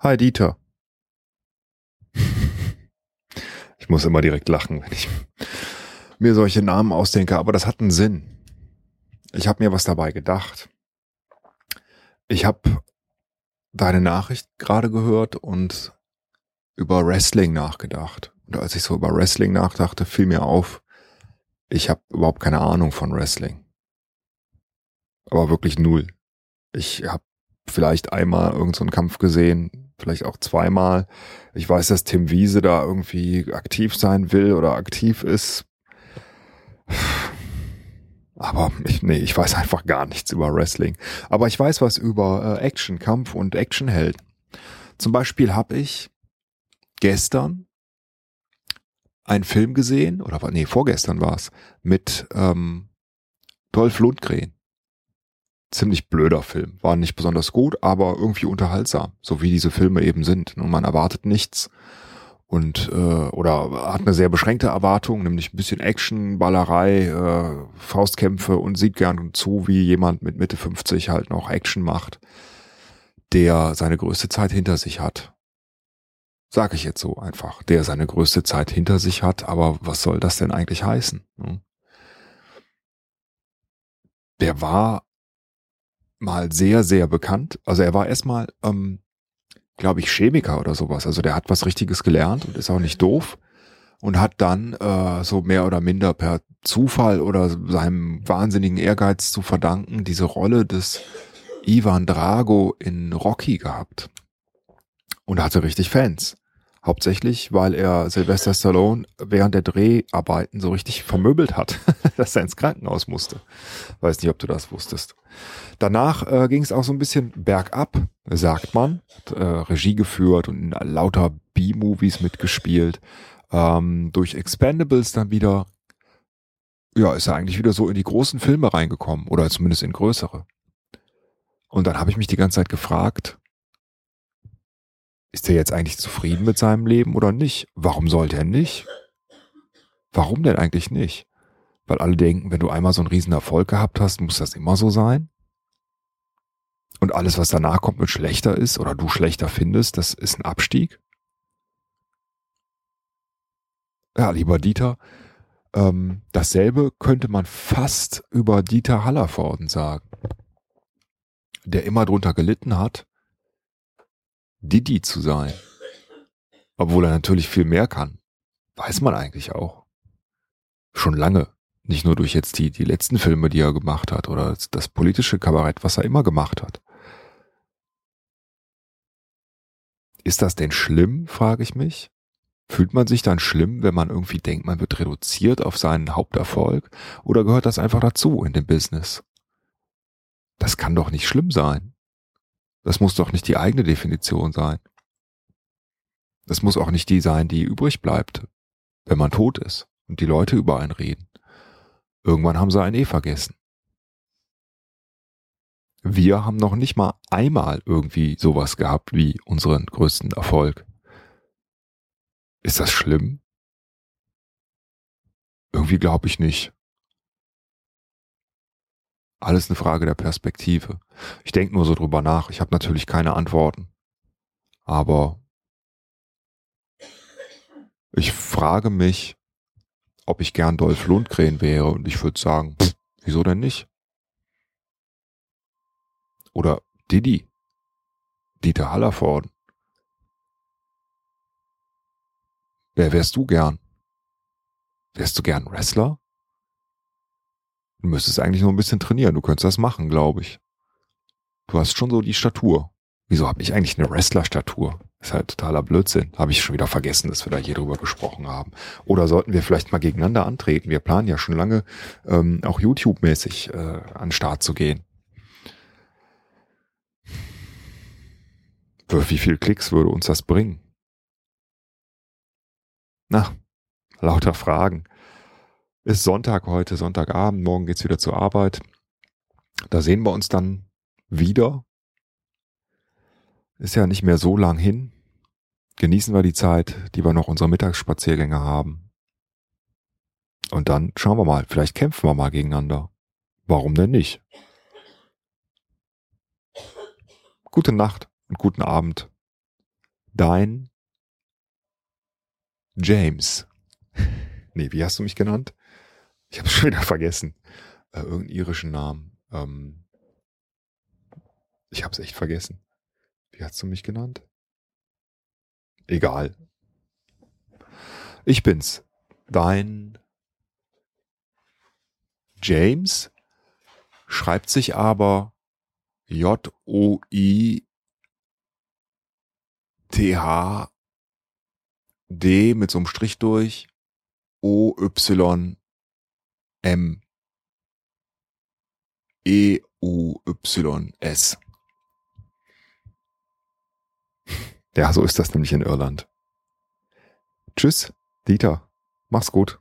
Hi Dieter. Ich muss immer direkt lachen, wenn ich mir solche Namen ausdenke, aber das hat einen Sinn. Ich habe mir was dabei gedacht. Ich habe deine Nachricht gerade gehört und über Wrestling nachgedacht. Und als ich so über Wrestling nachdachte, fiel mir auf, ich habe überhaupt keine Ahnung von Wrestling. Aber wirklich null. Ich habe vielleicht einmal irgendeinen so Kampf gesehen, vielleicht auch zweimal. Ich weiß, dass Tim Wiese da irgendwie aktiv sein will oder aktiv ist. Aber ich, nee, ich weiß einfach gar nichts über Wrestling. Aber ich weiß was über äh, Action, Kampf und Actionhelden. Zum Beispiel habe ich gestern einen Film gesehen, oder nee, vorgestern war es, mit ähm, Dolph Lundgren. Ziemlich blöder Film. War nicht besonders gut, aber irgendwie unterhaltsam, so wie diese Filme eben sind. Und man erwartet nichts und äh, oder hat eine sehr beschränkte Erwartung, nämlich ein bisschen Action, Ballerei, äh, Faustkämpfe und sieht gern zu, wie jemand mit Mitte 50 halt noch Action macht, der seine größte Zeit hinter sich hat. Sag ich jetzt so einfach, der seine größte Zeit hinter sich hat, aber was soll das denn eigentlich heißen? Hm? Der war mal sehr, sehr bekannt. Also er war erstmal ähm, glaube ich, Chemiker oder sowas. Also der hat was Richtiges gelernt und ist auch nicht doof und hat dann äh, so mehr oder minder per Zufall oder seinem wahnsinnigen Ehrgeiz zu verdanken diese Rolle des Ivan Drago in Rocky gehabt und hatte richtig Fans. Hauptsächlich, weil er Sylvester Stallone während der Dreharbeiten so richtig vermöbelt hat, dass er ins Krankenhaus musste. Weiß nicht, ob du das wusstest. Danach äh, ging es auch so ein bisschen bergab, sagt man. Hat, äh, Regie geführt und in lauter B-Movies mitgespielt. Ähm, durch Expendables dann wieder, ja, ist er eigentlich wieder so in die großen Filme reingekommen oder zumindest in größere. Und dann habe ich mich die ganze Zeit gefragt, ist er jetzt eigentlich zufrieden mit seinem Leben oder nicht? Warum sollte er nicht? Warum denn eigentlich nicht? Weil alle denken, wenn du einmal so einen riesen Erfolg gehabt hast, muss das immer so sein? Und alles, was danach kommt und schlechter ist oder du schlechter findest, das ist ein Abstieg? Ja, lieber Dieter, ähm, dasselbe könnte man fast über Dieter Hallervorden sagen, der immer drunter gelitten hat, Didi zu sein. Obwohl er natürlich viel mehr kann. Weiß man eigentlich auch. Schon lange. Nicht nur durch jetzt die, die letzten Filme, die er gemacht hat oder das politische Kabarett, was er immer gemacht hat. Ist das denn schlimm, frage ich mich? Fühlt man sich dann schlimm, wenn man irgendwie denkt, man wird reduziert auf seinen Haupterfolg? Oder gehört das einfach dazu in dem Business? Das kann doch nicht schlimm sein. Das muss doch nicht die eigene Definition sein. Das muss auch nicht die sein, die übrig bleibt, wenn man tot ist und die Leute über einen reden. Irgendwann haben sie einen eh vergessen. Wir haben noch nicht mal einmal irgendwie sowas gehabt wie unseren größten Erfolg. Ist das schlimm? Irgendwie glaube ich nicht. Alles eine Frage der Perspektive. Ich denke nur so drüber nach. Ich habe natürlich keine Antworten. Aber ich frage mich, ob ich gern Dolph Lundgren wäre und ich würde sagen, pff, wieso denn nicht? Oder Didi, Dieter Hallervorden. Wer wärst du gern? Wärst du gern Wrestler? Du müsstest eigentlich nur ein bisschen trainieren. Du könntest das machen, glaube ich. Du hast schon so die Statur. Wieso habe ich eigentlich eine Wrestler-Statur? Ist halt totaler Blödsinn. Habe ich schon wieder vergessen, dass wir da hier drüber gesprochen haben. Oder sollten wir vielleicht mal gegeneinander antreten? Wir planen ja schon lange, ähm, auch YouTube-mäßig äh, an Start zu gehen. Für wie viel Klicks würde uns das bringen? Na, lauter Fragen. Ist Sonntag heute, Sonntagabend, morgen geht's wieder zur Arbeit. Da sehen wir uns dann wieder. Ist ja nicht mehr so lang hin. Genießen wir die Zeit, die wir noch unsere Mittagsspaziergänge haben. Und dann schauen wir mal, vielleicht kämpfen wir mal gegeneinander. Warum denn nicht? Gute Nacht und guten Abend. dein James. Nee, wie hast du mich genannt? Ich habe schon wieder vergessen. Äh, irgendeinen irischen Namen. Ähm, ich habe es echt vergessen. Wie hast du mich genannt? Egal. Ich bin's. Dein James schreibt sich aber J-O-I-T-H-D mit so einem Strich durch O-Y-M E-U-Y-S. Ja, so ist das nämlich in Irland. Tschüss, Dieter. Mach's gut.